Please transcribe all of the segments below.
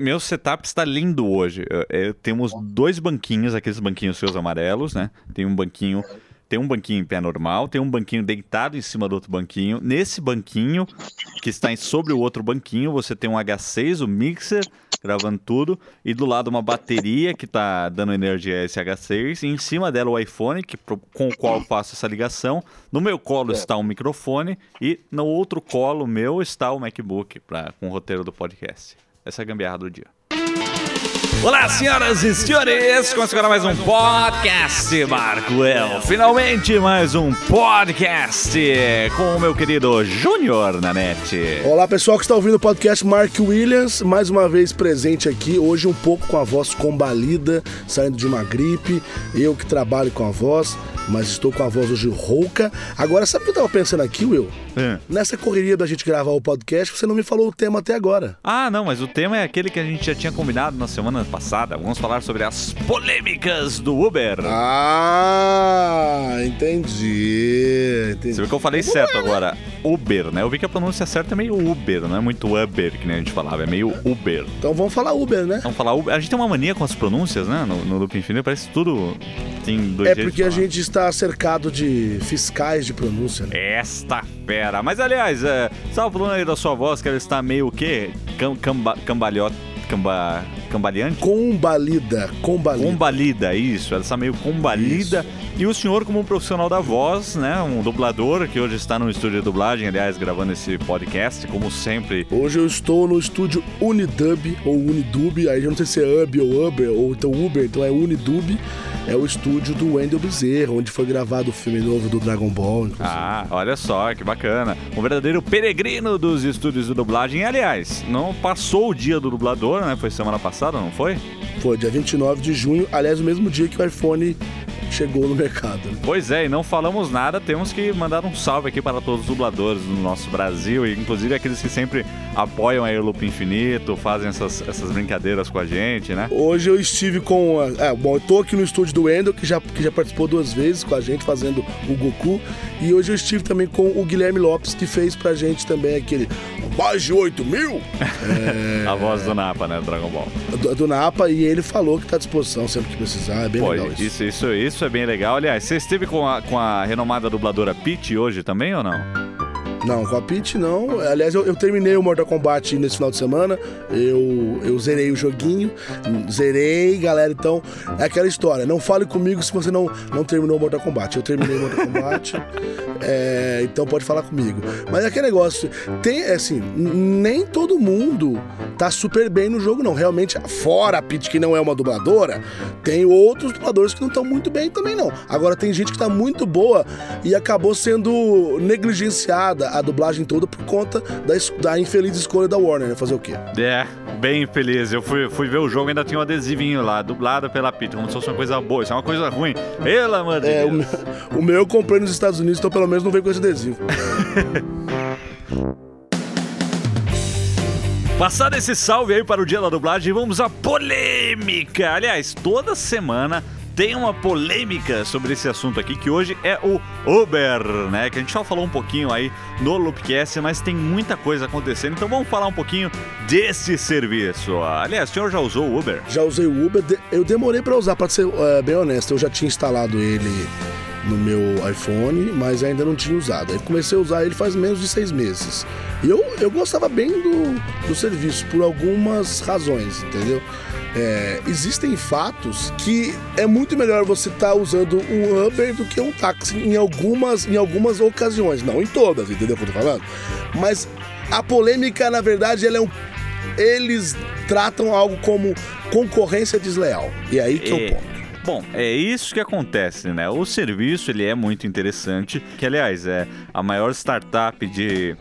Meu setup está lindo hoje. É, temos dois banquinhos, aqueles banquinhos seus amarelos, né? Tem um banquinho tem um banquinho em pé normal, tem um banquinho deitado em cima do outro banquinho. Nesse banquinho, que está sobre o outro banquinho, você tem um H6, o mixer, gravando tudo, e do lado uma bateria que está dando energia a esse H6, e em cima dela o iPhone, que, com o qual eu faço essa ligação. No meu colo está um microfone, e no outro colo meu está o MacBook pra, com o roteiro do podcast. Essa é a gambiarra do dia. Olá, senhoras e senhores! Começa agora mais um podcast, Marco El. Finalmente mais um podcast com o meu querido Júnior Nanete. Olá, pessoal que está ouvindo o podcast Mark Williams, mais uma vez presente aqui, hoje um pouco com a voz combalida, saindo de uma gripe. Eu que trabalho com a voz, mas estou com a voz hoje rouca. Agora, sabe o que eu estava pensando aqui, Will? É. Nessa correria da gente gravar o podcast, você não me falou o tema até agora. Ah, não, mas o tema é aquele que a gente já tinha combinado na semana passada. Vamos falar sobre as polêmicas do Uber. Ah, entendi. entendi. Você viu que eu falei certo agora. Uber, né? Eu vi que a pronúncia certa é meio Uber, não é muito Uber, que nem a gente falava, é meio Uber. Então vamos falar Uber, né? Vamos falar Uber. A gente tem uma mania com as pronúncias, né? No, no Loop Infinito, parece tudo tem dois É porque a gente está cercado de fiscais de pronúncia, né? Esta fera. Mas aliás, é, estava falando aí da sua voz que ela está meio o quê? Cam, camba, cambalhota camba, cambaleante? Combalida, combalida. Combalida, isso. Ela está meio combalida. Isso. E o senhor, como um profissional da voz, né? Um dublador que hoje está no estúdio de dublagem, aliás, gravando esse podcast, como sempre. Hoje eu estou no estúdio Unidub, ou Unidub, aí eu não sei se é Ub ou Uber, ou então Uber, então é Unidub. É o estúdio do Wendell Bezerra, onde foi gravado o filme novo do Dragon Ball. Inclusive. Ah, olha só, que bacana. Um verdadeiro peregrino dos estúdios de dublagem. Aliás, não passou o dia do dublador, né? Foi semana passada, não foi? Foi, dia 29 de junho. Aliás, o mesmo dia que o iPhone chegou no mercado. Pois é, e não falamos nada, temos que mandar um salve aqui para todos os dubladores do nosso Brasil, e inclusive aqueles que sempre apoiam aí o Loop Infinito, fazem essas, essas brincadeiras com a gente, né? Hoje eu estive com. É, bom, eu tô aqui no estúdio do Wendel, que já, que já participou duas vezes com a gente, fazendo o Goku, e hoje eu estive também com o Guilherme Lopes, que fez pra gente também aquele mais de 8 mil. é... A voz do Napa, né? Dragon Ball. Do, do, Napa, e ele falou que tá à disposição sempre que precisar. É bem Pô, legal isso. Isso, isso. isso é bem legal. Aliás, você esteve com a, com a renomada dubladora Peach hoje também ou não? Não, com a Peach não. Aliás, eu, eu, terminei o Mortal Kombat nesse final de semana. Eu, eu zerei o joguinho. Zerei, galera. Então, é aquela história. Não fale comigo se você não, não terminou o Mortal Kombat. Eu terminei o Mortal Kombat. é, então pode falar comigo. Mas é aquele negócio. Tem, é assim, nem todo mundo tá super bem no jogo, não. Realmente, fora a Peach, que não é uma dubladora, tem outros dubladores que não estão muito bem também, não. Agora, tem gente que tá muito boa e acabou sendo negligenciada a dublagem toda por conta da, da infeliz escolha da Warner, né? Fazer o quê? É, bem infeliz. Eu fui, fui ver o jogo e ainda tinha um adesivinho lá, dublado pela Pita, como se fosse uma coisa boa. Isso é uma coisa ruim. Pelo amor de é. O meu, o meu eu comprei nos Estados Unidos, então pelo menos não veio com esse adesivo. Passado esse salve aí para o dia da dublagem, vamos à polêmica. Aliás, toda semana tem uma polêmica sobre esse assunto aqui, que hoje é o Uber, né? Que a gente já falou um pouquinho aí no Loopcast, mas tem muita coisa acontecendo, então vamos falar um pouquinho desse serviço. Aliás, o senhor já usou o Uber? Já usei o Uber, eu demorei para usar, para ser é, bem honesto, eu já tinha instalado ele no meu iPhone, mas ainda não tinha usado. Aí comecei a usar ele faz menos de seis meses. E eu, eu gostava bem do, do serviço, por algumas razões, entendeu? É, existem fatos que é muito melhor você estar tá usando um Uber do que um táxi em algumas, em algumas ocasiões. Não em todas, entendeu o que eu tô falando? Mas a polêmica, na verdade, ela é um, eles tratam algo como concorrência desleal. E é aí que é, é o ponto. Bom, é isso que acontece, né? O serviço ele é muito interessante, que aliás é a maior startup de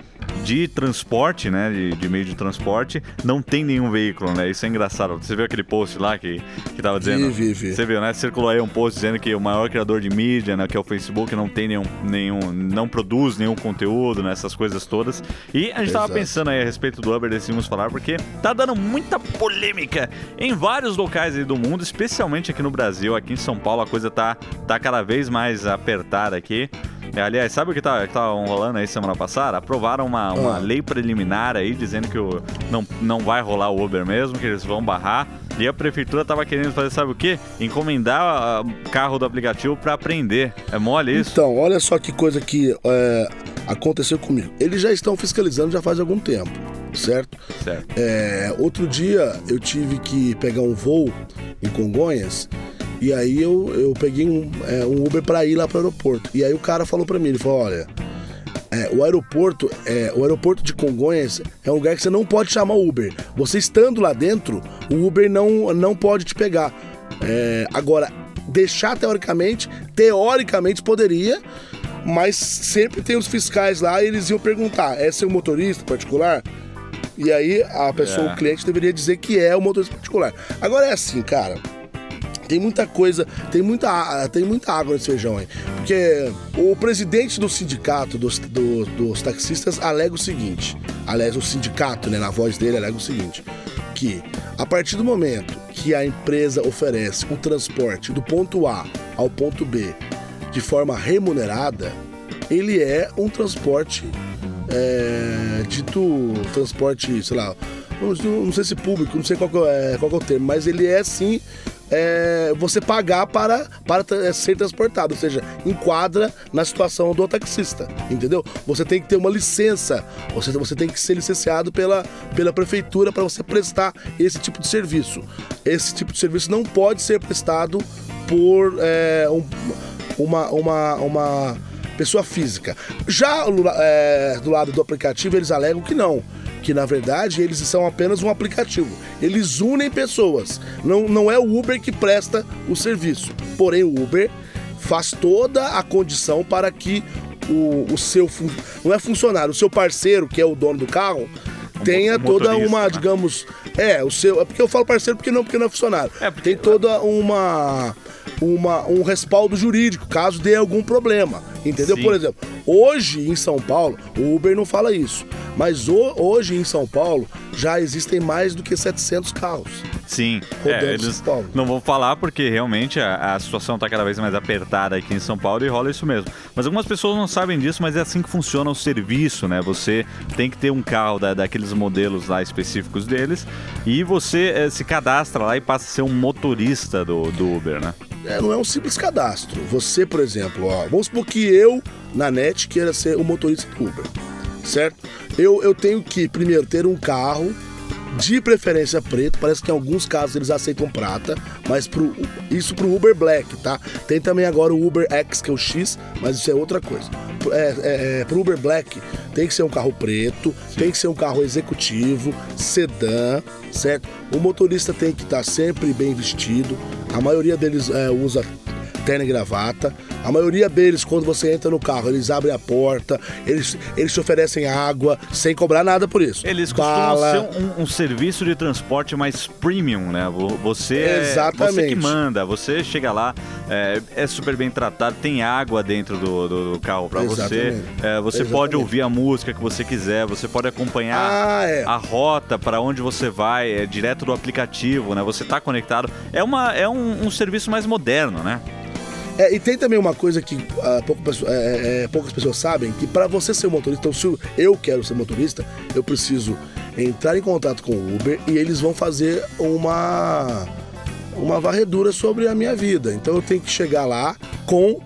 de transporte, né, de, de, meio de transporte, não tem nenhum veículo, né? Isso é engraçado. Você viu aquele post lá que, que tava dizendo... Vi, vi, vi. Você viu, né? Circulou aí um post dizendo que o maior criador de mídia, né, que é o Facebook, não tem nenhum... nenhum não produz nenhum conteúdo, né, essas coisas todas. E a gente Exato. tava pensando aí a respeito do Uber, decidimos falar, porque tá dando muita polêmica em vários locais aí do mundo, especialmente aqui no Brasil, aqui em São Paulo, a coisa tá, tá cada vez mais apertada aqui. É, aliás, sabe o que tá, que tá rolando aí semana passada? Aprovaram uma, uma Ah. lei preliminar aí dizendo que o, não, não vai rolar o Uber mesmo, que eles vão barrar. E a prefeitura tava querendo fazer, sabe o quê? Encomendar ah, carro do aplicativo pra aprender. É mole isso? Então, olha só que coisa que é, aconteceu comigo. Eles já estão fiscalizando já faz algum tempo, certo? Certo. É, outro dia eu tive que pegar um voo em Congonhas e aí eu, eu peguei um, é, um Uber para ir lá pro aeroporto. E aí o cara falou para mim, ele falou, olha, é, o aeroporto, é, o aeroporto de Congonhas é um lugar que você não pode chamar Uber. Você estando lá dentro, o Uber não, não pode te pegar. É, agora, deixar teoricamente, teoricamente poderia, mas sempre tem os fiscais lá e eles iam perguntar: é seu motorista particular? E aí a pessoa, É. o cliente, deveria dizer que é o motorista particular. Agora é assim, cara. Tem muita coisa, tem muita, tem muita água nesse feijão aí. Porque o presidente do sindicato dos, do- dos taxistas alega o seguinte: aliás, o sindicato, né, na voz dele, alega o seguinte: que a partir do momento que a empresa oferece o transporte do ponto A ao ponto B de forma remunerada, ele é um transporte é, dito transporte, sei lá, não, não sei se público, não sei qual é, qual é o termo, mas ele é sim é, você pagar para, para tra- ser transportado, ou seja, enquadra na situação do taxista, entendeu? Você tem que ter uma licença, você, você tem que ser licenciado pela, pela prefeitura para você prestar esse tipo de serviço. Esse tipo de serviço não pode ser prestado por é, um- uma, uma, uma pessoa física. Já é, do lado do aplicativo, eles alegam que não. Que na verdade eles são apenas um aplicativo. Eles unem pessoas. Não, não é o Uber que presta o serviço. Porém, o Uber faz toda a condição para que o, o seu. Não é funcionário, o seu parceiro, que é o dono do carro, tenha toda uma, né? digamos. É, o seu. É porque eu falo parceiro porque não, porque não é funcionário. É, porque- Tem toda uma. Uma, um respaldo jurídico, caso dê algum problema. Entendeu? Sim. Por exemplo, hoje em São Paulo, o Uber não fala isso. Mas ho- hoje em São Paulo já existem mais do que 700 carros. Sim, é, eles São Paulo. não vão falar porque realmente a, a situação está cada vez mais apertada aqui em São Paulo e rola isso mesmo. Mas algumas pessoas não sabem disso, mas é assim que funciona o serviço, né? Você tem que ter um carro da- daqueles modelos lá específicos deles e você eh, se cadastra lá e passa a ser um motorista do, do Uber, né? É, não é um simples cadastro. Você, por exemplo, ó, vamos supor que eu, na net, queira ser o motorista do Uber, certo? Eu, eu tenho que, primeiro, ter um carro de preferência preto. Parece que em alguns casos eles aceitam prata, mas pro, isso pro Uber Black, tá? Tem também agora o Uber X, que é o X, mas isso é outra coisa. É, é, é, pro Uber Black tem que ser um carro preto, tem que ser um carro executivo, sedã, certo? O motorista tem que estar sempre bem vestido. A maioria deles é, usa terno e gravata. A maioria deles, quando você entra no carro, eles abrem a porta, eles, eles te oferecem água sem cobrar nada por isso. Eles costumam Bala. ser um, um serviço de transporte mais premium, né? Vo- Você é você Exatamente. que manda, você chega lá, é, é super bem tratado, tem água dentro do, do- do carro para você. Exatamente. É, você Exatamente. pode ouvir a música que você quiser, você pode acompanhar Ah, é. a rota para onde você vai, é direto do aplicativo, né? Você tá conectado. É, uma, é um, um serviço mais moderno, né? É, e tem também uma coisa que ah, pouco pesso- é, é, é, poucas pessoas sabem, que para você ser motorista, então se eu quero ser motorista, eu preciso entrar em contato com o Uber e eles vão fazer uma uma varredura sobre a minha vida. Então eu tenho que chegar lá com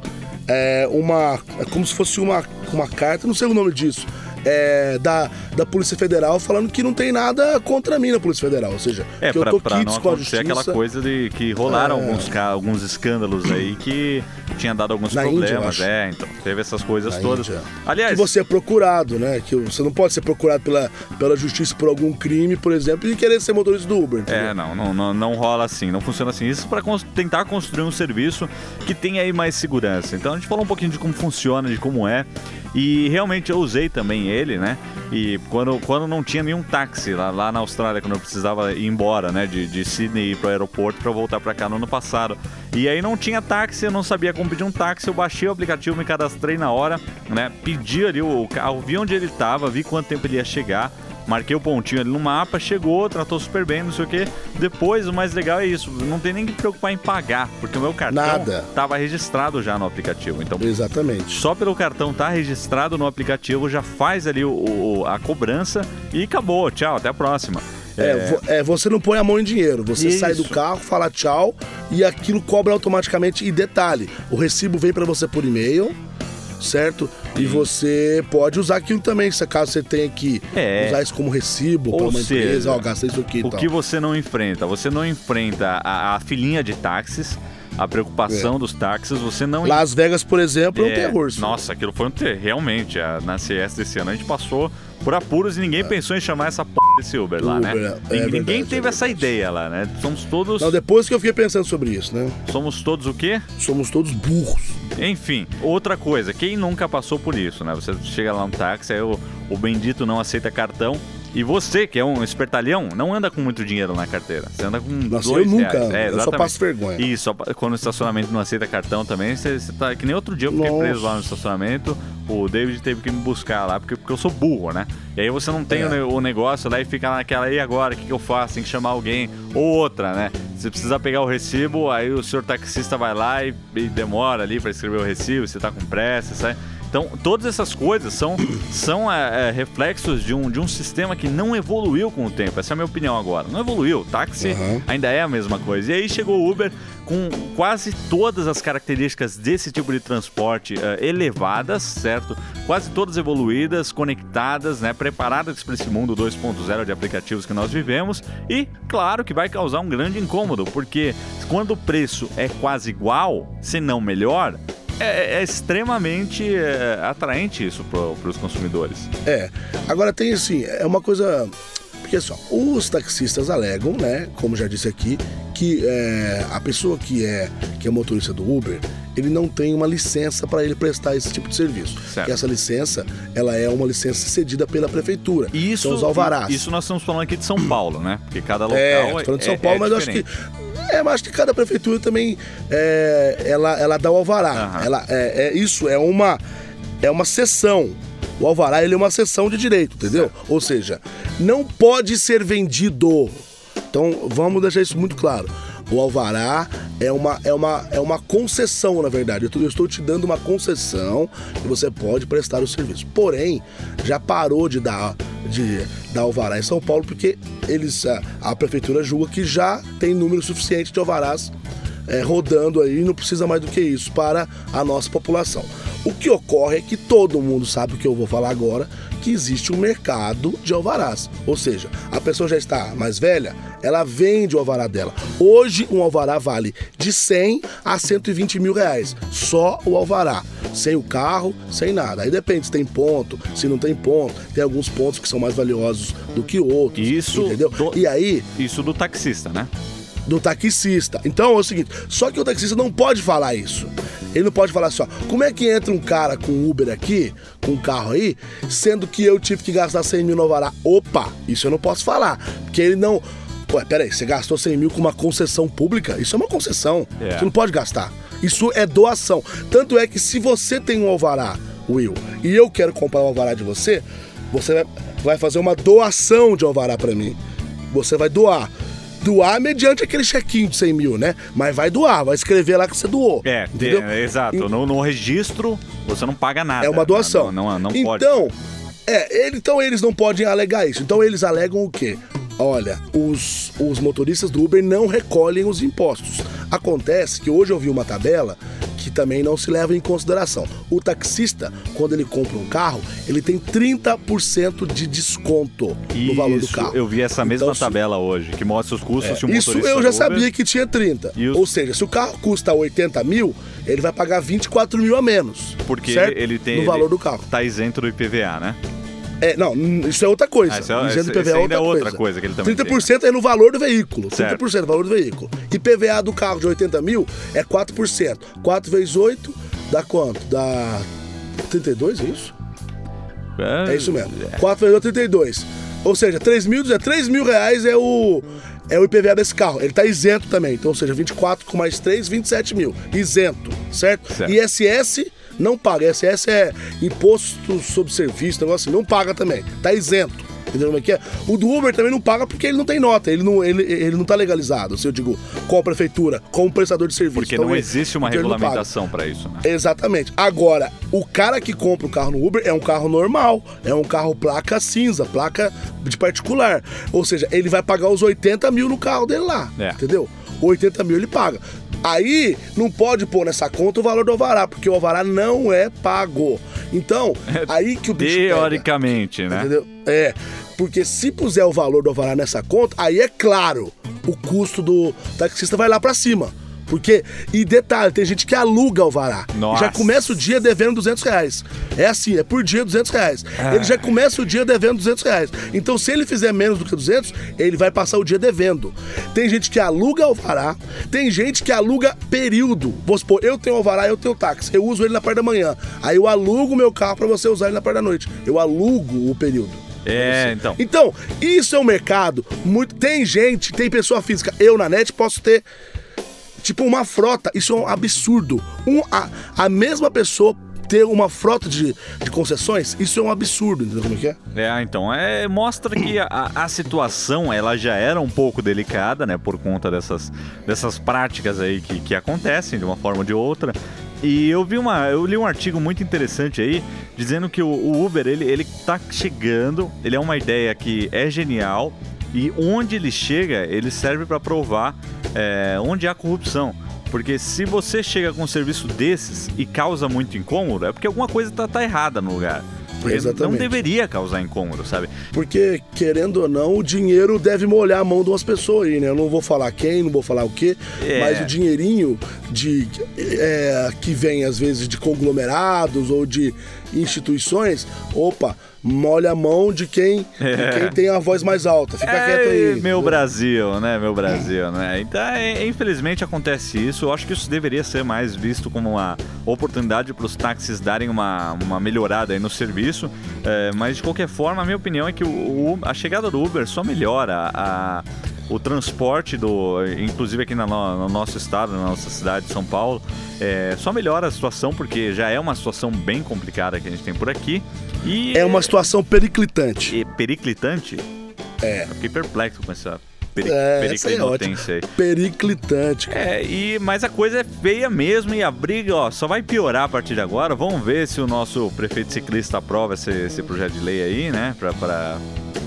é, uma é como se fosse uma uma carta, não sei o nome disso. É, da, da Polícia Federal falando que não tem nada contra mim na Polícia Federal. Ou seja, É, que eu pra, tô pra não com a acontecer justiça. aquela coisa de que rolaram É. alguns, alguns escândalos aí que tinha dado alguns Na Índia, problemas. acho. é, então, teve essas coisas Na todas. Índia. Aliás, que você é procurado, né? Que você não pode ser procurado pela, pela justiça por algum crime, por exemplo, e querer ser motorista do Uber. entendeu? É, não, não, não, não rola assim, não funciona assim. Isso para tentar construir um serviço que tenha aí mais segurança. Então a gente falou um pouquinho de como funciona, de como é. E realmente eu usei também ele, né? E quando, quando não tinha nenhum táxi lá, lá na Austrália, quando eu precisava ir embora, né? De, de Sydney para o aeroporto para voltar para cá no ano passado. E aí não tinha táxi, eu não sabia como pedir um táxi. Eu baixei o aplicativo, me cadastrei na hora, né? Pedi ali o carro, vi onde ele estava, vi quanto tempo ele ia chegar. marquei o pontinho ali no mapa, chegou, tratou super bem, não sei o que. Depois, o mais legal é isso, não tem nem que preocupar em pagar, porque o meu cartão Nada. tava registrado já no aplicativo. Então, Exatamente. só pelo cartão estar registrado no aplicativo já faz ali o, o- a cobrança e acabou. Tchau, até a próxima. É, vo- é, você não põe a mão em dinheiro, você Isso. sai do carro, fala tchau e aquilo cobra automaticamente. E detalhe, o recibo vem pra você por e-mail, certo? E você pode usar aquilo também, se caso você tenha que É. usar isso como recibo para uma seja, empresa, ó, gastei isso aqui O tal. que você não enfrenta? Você não enfrenta a, a filinha de táxis, a preocupação dos táxis, você não Las Vegas, por exemplo, é um É, terror. Nossa, aquilo foi um terror. Realmente, a- na CS desse ano a gente passou por apuros e ninguém pensou em chamar essa p desse Uber lá, né? Uber, é Ninguém- verdade, ninguém é teve essa ideia lá, né? Somos todos. Não, depois que eu fiquei pensando sobre isso, né? Somos todos o quê? Somos todos burros. Enfim, outra coisa, quem nunca passou por isso, né? Você chega lá no táxi, aí o, o bendito não aceita cartão. E você, que é um espertalhão, não anda com muito dinheiro na carteira. Você anda com Nossa, dois eu nunca reais. É, eu só passo vergonha. E só quando o estacionamento não aceita cartão também, você, você tá. Que nem outro dia eu fiquei Nossa. preso lá no estacionamento, o David teve que me buscar lá, porque, porque eu sou burro, né? E aí você não tem É. o, o negócio lá e fica naquela, e agora, o que, que eu faço? Tem que chamar alguém. Ou outra, né? Você precisa pegar o recibo, aí o senhor taxista vai lá e, e demora ali pra escrever o recibo, você tá com pressa, sai. Então, todas essas coisas são, são é, é, reflexos de um, de um sistema que não evoluiu com o tempo. Essa é a minha opinião agora. Não evoluiu. Táxi Uhum. ainda é a mesma coisa. E aí chegou o Uber com quase todas as características desse tipo de transporte eh, elevadas, certo? Quase todas evoluídas, conectadas, né? Preparadas para esse mundo 2.0 de aplicativos que nós vivemos. E, claro, que vai causar um grande incômodo, porque quando o preço é quase igual, se não melhor, é, é extremamente eh, atraente isso para os consumidores. É. Agora tem assim, é uma coisa. Porque só, os taxistas alegam, né? Como já disse aqui, que é, a pessoa que é, que é motorista do Uber, ele não tem uma licença para ele prestar esse tipo de serviço. Certo. Essa licença, ela é uma licença cedida pela prefeitura. E Isso, São os alvarás. Isso nós estamos falando aqui de São Paulo, né? Porque cada local É, falando de São é- Paulo, é mas eu acho que. É, mas acho que cada prefeitura também é, ela, ela dá o alvará. Aham. Ela, é, é isso, é uma, é uma sessão. O alvará ele é uma sessão de direito, entendeu? Ou seja, não pode ser vendido. Então vamos deixar isso muito claro. O alvará é uma, é uma, é uma concessão, na verdade. Eu eu estou te dando uma concessão que você pode prestar o serviço. Porém, já parou de dar, de dar alvará em São Paulo porque eles, a, a prefeitura julga que já tem número suficiente de alvarás é, rodando aí, não precisa mais do que isso para a nossa população. O que ocorre é que todo mundo sabe o que eu vou falar agora, que existe um mercado de alvarás. Ou seja, a pessoa já está mais velha, ela vende o alvará dela. Hoje um alvará vale de 100 a 120 mil reais, só o alvará. Sem o carro, sem nada. Aí depende se tem ponto, se não tem ponto. Tem alguns pontos que são mais valiosos do que outros. Isso entendeu? do- E aí, Isso do taxista, né? do taxista. Então é o seguinte, só que o taxista não pode falar isso. Ele não pode falar assim, ó, como é que entra um cara com Uber aqui, com um carro aí, sendo que eu tive que gastar 100 mil no Alvará? Opa, isso eu não posso falar, porque ele não... Ué, peraí, você gastou 100 mil com uma concessão pública? Isso é uma concessão, É. você não pode gastar. Isso é doação. Tanto é que se você tem um Alvará, Will, e eu quero comprar um Alvará de você, você vai- vai fazer uma doação de Alvará pra mim. Você vai doar. Doar mediante aquele chequinho de 100 mil, né? Mas vai doar, vai escrever lá que você doou. É, entendeu? é, exato. E- No, no registro, você não paga nada. É uma doação. Não, não, não pode. então, é, ele- então eles não podem alegar isso. Então eles alegam o quê? Olha, os, os motoristas do Uber não recolhem os impostos. Acontece que hoje eu vi uma tabela que também não se leva em consideração. O taxista, quando ele compra um carro, ele tem 30% de desconto no valor do Isso, carro. Eu vi essa mesma Então, se- tabela hoje, que mostra os custos de um Isso eu já Uber. sabia que tinha 30. E os- Ou seja, se o carro custa 80 mil, ele vai pagar 24 mil a menos. Porque certo? ele, tem. No ele valor do carro. Tá isento do IPVA, né? É, não, isso é outra coisa. Ah, isso é- Isento IPVA esse ainda é outra coisa. coisa que ele também 30% é no valor do veículo. Certo. 30% é no valor do veículo. E PVA do carro de 80 mil é 4%. 4 vezes 8 dá quanto? Dá 32, é isso? É isso mesmo. 4 vezes 8, 32. Ou seja, 3 mil, é 3 mil reais é o, é o IPVA desse carro. Ele tá isento também. Então, ou seja, 24 com mais 3, 27 mil. Isento, certo? Certo. ISS não paga. ISS é imposto sobre serviço, negócio assim. Não paga também. Tá isento. Entendeu como é que é? O do Uber também não paga porque ele não tem nota, ele não, ele, ele não tá legalizado, se eu digo, com a prefeitura, com o prestador de serviço. Porque Então, não ele- existe uma então regulamentação para isso, né? Exatamente. Agora, o cara que compra o carro no Uber é um carro normal, é um carro placa cinza, placa de particular. Ou seja, ele vai pagar os 80 mil no carro dele lá, É. entendeu? 80 mil ele paga. Aí não pode pôr nessa conta o valor do alvará, porque o alvará não é pago. Então, aí que o bicho pega. Teoricamente, né? Entendeu? É. Porque se puser o valor do alvará nessa conta, aí é claro, o custo do taxista vai lá pra cima. Porque, e detalhe, tem gente que aluga alvará. Nossa. Já começa o dia devendo 200 reais. É assim, é por dia 200 reais. Ah. Ele já começa o dia devendo 200 reais. Então, se ele fizer menos do que 200, ele vai passar o dia devendo. Tem gente que aluga alvará, tem gente que aluga período. Vamos supor, eu tenho alvará, eu tenho táxi. Eu uso ele na parte da manhã. Aí eu alugo meu carro pra você usar ele na parte da noite. Eu alugo o período. É, então. Então, isso é um mercado muito. Tem gente, tem pessoa física. Eu na net posso ter, tipo, uma frota. Isso é um absurdo. Um, a, a mesma pessoa ter uma frota de, de concessões, isso é um absurdo, entendeu como é que é? É, então, é, mostra que a, a situação ela já era um pouco delicada, né, por conta dessas, dessas práticas aí que, que acontecem de uma forma ou de outra. E eu vi uma, eu li um artigo muito interessante aí dizendo que o, o Uber ele ele tá chegando, ele é uma ideia que é genial e onde ele chega ele serve para provar é, onde há corrupção. Porque se você chega com um serviço desses e causa muito incômodo, é porque alguma coisa tá, tá errada no lugar. Porque não Exatamente. deveria causar incômodo, sabe? Porque, querendo ou não, o dinheiro deve molhar a mão de umas pessoas aí, né? Eu não vou falar quem, não vou falar o quê, É. mas o dinheirinho de, é, que vem, às vezes, de conglomerados ou de instituições, opa, molha a mão de quem, de quem tem a voz mais alta. Fica quieto aí. É, meu? Brasil, né? Meu Brasil, né? Então, é, infelizmente acontece isso. Eu acho que isso deveria ser mais visto como uma oportunidade para os táxis darem uma, uma melhorada aí no serviço. É, mas de qualquer forma, a minha opinião é que o, o- a chegada do Uber só melhora a, o transporte do, inclusive aqui na no, no nosso estado, na nossa cidade de São Paulo, é, só melhora a situação porque já é uma situação bem complicada que a gente tem por aqui. E É uma situação periclitante. e periclitante? É. Eu fiquei perplexo com essa peri É, aí é. Periclitante. cara. É, e, mas a coisa é feia mesmo e a briga ó, só vai piorar a partir de agora. Vamos ver se o nosso prefeito ciclista aprova esse, esse projeto de lei aí, né? Pra, pra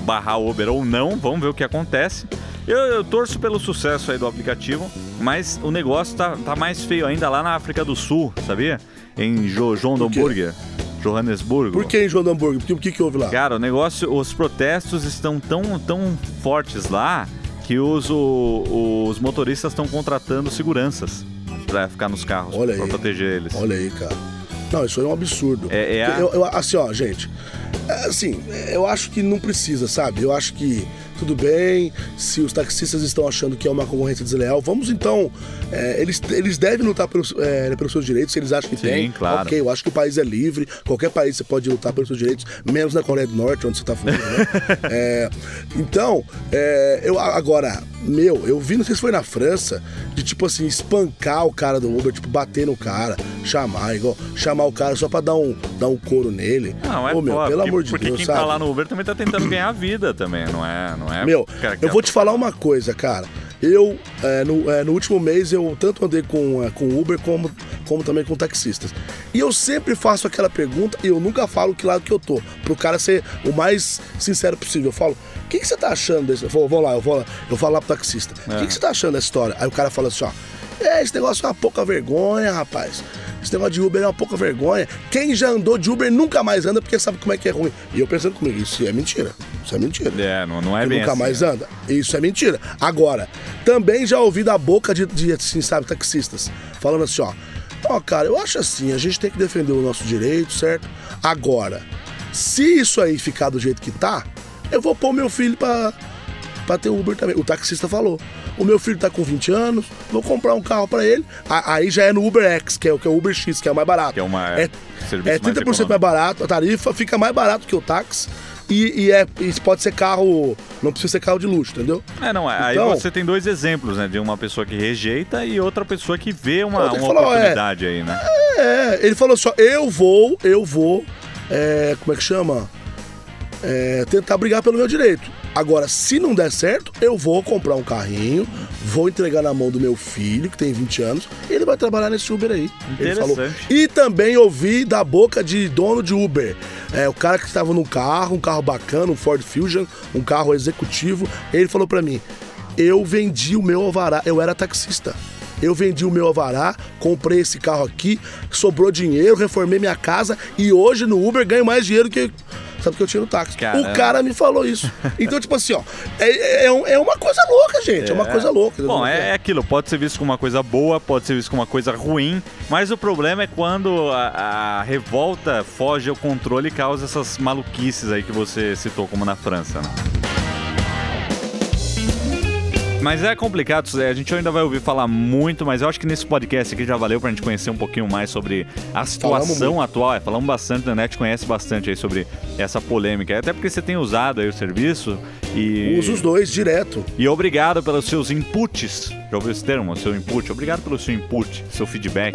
barrar o Uber ou não. Vamos ver o que acontece. Eu, eu torço pelo sucesso aí do aplicativo, mas o negócio tá, tá mais feio ainda lá na África do Sul, sabia? Em jo, João Por quê? Hamburger, Johannesburgo. Por que em João do Hambúrguer? Porque o que, que houve lá? Cara, o negócio, os protestos estão tão, tão fortes lá que os, o- os motoristas estão contratando seguranças pra ficar nos carros, aí. proteger eles. Olha aí, cara. Não, isso é um absurdo. É- é a- Eu- eu- assim, ó, gente. é, Assim, eu acho que não precisa, sabe? Eu acho que tudo bem, se os taxistas estão achando que é uma concorrência desleal, vamos então. é, eles, eles devem lutar pelos, é, pelos seus direitos, se eles acham que Sim, tem. claro. Ok, eu acho que o país é livre, qualquer país você pode lutar pelos seus direitos, menos na Coreia do Norte, onde você tá fugindo, né? É, então, é, eu agora, meu, eu vi, não sei se foi na França, de tipo assim, espancar o cara do Uber, tipo, bater no cara, chamar, igual, chamar o cara só pra dar um, dar um couro nele. Não, é Ô, meu, foda, pelo porque, amor de porque Deus, quem sabe? tá lá no Uber também tá tentando ganhar vida também, não é? Não é Meu, cara que eu vou te falar uma coisa, cara. Eu, é, no, é, no último mês, eu tanto andei com, é, com Uber como, como também com taxistas. E eu sempre faço aquela pergunta e eu nunca falo que lado que eu tô. Pro cara ser o mais sincero possível. Eu falo, o que, que você tá achando desse? Eu vou, vou lá, eu vou lá, eu falo lá pro taxista. O que, que você tá achando dessa história? Aí o cara fala assim, ó. É, esse negócio é uma pouca vergonha, rapaz. Esse negócio de Uber é uma pouca vergonha. Quem já andou de Uber nunca mais anda porque sabe como é que é ruim. E eu pensando comigo, isso é mentira. Isso é mentira É, não, não é que bem nunca assim, mais né? anda. Isso é mentira. Agora, também já ouvi da boca de, de assim, sabe, taxistas, falando assim, ó. Ó, cara, eu acho assim, a gente tem que defender o nosso direito, certo? Agora, se isso aí ficar do jeito que tá, eu vou pôr meu filho pra, pra ter Uber também. O taxista falou. O meu filho tá com 20 anos, vou comprar um carro pra ele. Aí já é no Uber X, que é o que é o Uber X, que é o mais barato. Que é uma- é, serviço é mais 30% mais, econômico. barato, a tarifa fica mais barato que o táxi. E, e é, e pode ser carro, não precisa ser carro de luxo, entendeu? É, não, aí Então- você tem dois exemplos, né? De uma pessoa que rejeita e outra pessoa que vê uma, uma é. oportunidade aí, né? É, ele falou só, eu vou, eu vou, é, como é que chama? é, tentar brigar pelo meu direito. Agora, se não der certo, eu vou comprar um carrinho, vou entregar na mão do meu filho, que tem 20 anos, e ele vai trabalhar nesse Uber aí. Ele falou. E também ouvi da boca de dono de Uber. É, o cara que estava num carro, um carro bacana, um Ford Fusion, um carro executivo, ele falou para mim: eu vendi o meu alvará, eu era taxista. Eu vendi o meu Avará, comprei esse carro aqui, sobrou dinheiro, reformei minha casa e hoje no Uber ganho mais dinheiro que sabe que eu tinha no táxi. Caramba. O cara me falou isso. Então, tipo assim, ó, é, é, é uma coisa louca, gente. É, é uma coisa louca. Bom, é, é aquilo. Pode ser visto como uma coisa boa, pode ser visto como uma coisa ruim, mas o problema é quando a, a revolta foge ao controle e causa essas maluquices aí que você citou, como na França, né? Mas é complicado, a gente ainda vai ouvir falar muito, mas eu acho que nesse podcast aqui já valeu pra gente conhecer um pouquinho mais sobre a situação atual. É, falamos bastante, a net conhece bastante aí sobre essa polêmica. Até porque você tem usado aí o serviço e. Uso os dois direto. E obrigado pelos seus inputs. Já ouviu esse termo? Seu input? Obrigado pelo seu input, seu feedback.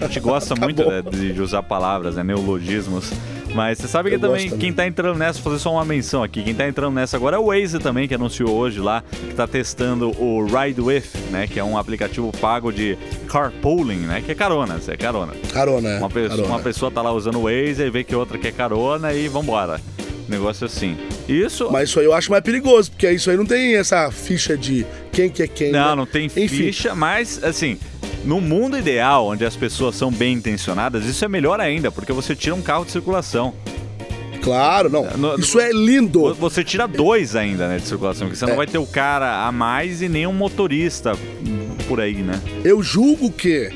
a gente gosta tá muito né, de usar palavras, né, neologismos. Mas você sabe que também, também, quem tá entrando nessa, vou fazer só uma menção aqui, quem tá entrando nessa agora é o Waze também, que anunciou hoje lá, que tá testando o Ride With, né? Que é um aplicativo pago de carpooling, né? Que é carona, é carona. Carona, é. Uma pessoa, carona. uma pessoa tá lá usando o Waze e vê que outra quer carona e vambora. Negócio assim. Isso. Mas isso aí eu acho mais perigoso, porque isso aí não tem essa ficha de quem que é quem. Não, né? não tem Enfim. ficha, mas assim, no mundo ideal, onde as pessoas são bem intencionadas, isso é melhor ainda, porque você tira um carro de circulação. Claro, não. No, isso é lindo. Você tira dois ainda, né, de circulação, porque você é. não vai ter o cara a mais e nem um motorista por aí, né? Eu julgo que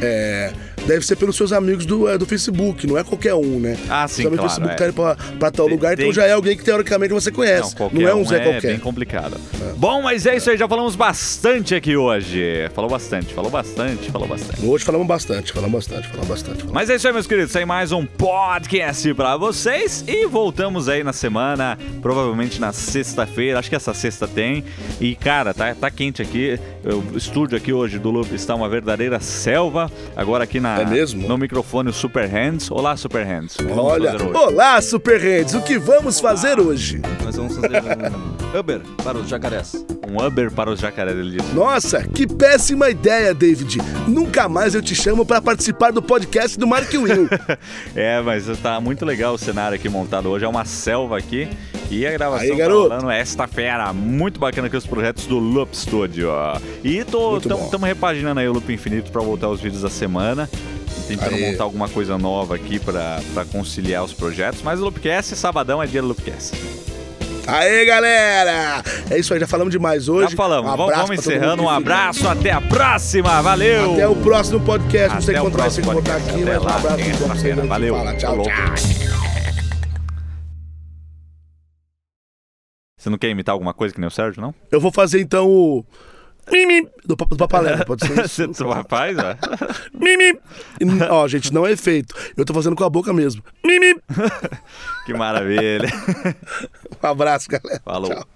é, deve ser pelos seus amigos do, é, do Facebook, não é qualquer um, né? Ah, sim, claro. O Facebook é. tá indo pra, pra tal tem, lugar, então já é alguém que teoricamente você conhece. Não, não é um um Zé é qualquer. É bem complicado. Bom, mas é isso aí, já falamos bastante aqui hoje. Falou bastante, falou bastante, falou bastante. Hoje falamos bastante, falamos bastante, falamos bastante. Falamos. Mas é isso aí, meus queridos, tem mais um podcast pra vocês e voltamos aí na semana, provavelmente na sexta-feira, acho que essa sexta tem. E, cara, tá, tá quente aqui, o estúdio aqui hoje do Loop está uma verdadeira selva. Agora aqui na, é mesmo? no microfone o Super Hands. Olá, Super Hands. Olha, olá, Super Hands. O que vamos fazer hoje? Nós vamos fazer um Uber para os jacarés. Um Uber para os jacarés, ele disse. Nossa, que péssima ideia, David. Nunca mais eu te chamo para participar do podcast do Mark Will. é, mas tá muito legal o cenário aqui montado hoje. É uma selva aqui. E a gravação Aí, garoto. rolando esta fera. Muito bacana aqui os projetos do Loop Studio. E estamos repaginando aí o Loop Infinito para voltar os vídeos da semana tentando Aê. montar alguma coisa nova aqui para conciliar os projetos. Mas o Loopcast, sabadão é dia do Loopcast. Aê, galera! É isso aí, já falamos demais hoje. Já falamos. Um vamos, vamos encerrando. Um abraço, até a próxima. Valeu! Até o próximo podcast. Até Não sei quando vai que voltar aqui, até mas lá, um abraço. Valeu. Fala. Tchau, tchau. Você não quer imitar alguma coisa que nem o Sérgio, não? Eu vou fazer então o. Mimi, do, do Papalera, pode ser isso. Você rapaz, ó. Mimi. Ó, gente, não é efeito. Eu tô fazendo com a boca mesmo. Mimi. que maravilha. um abraço, galera. Falou. Tchau.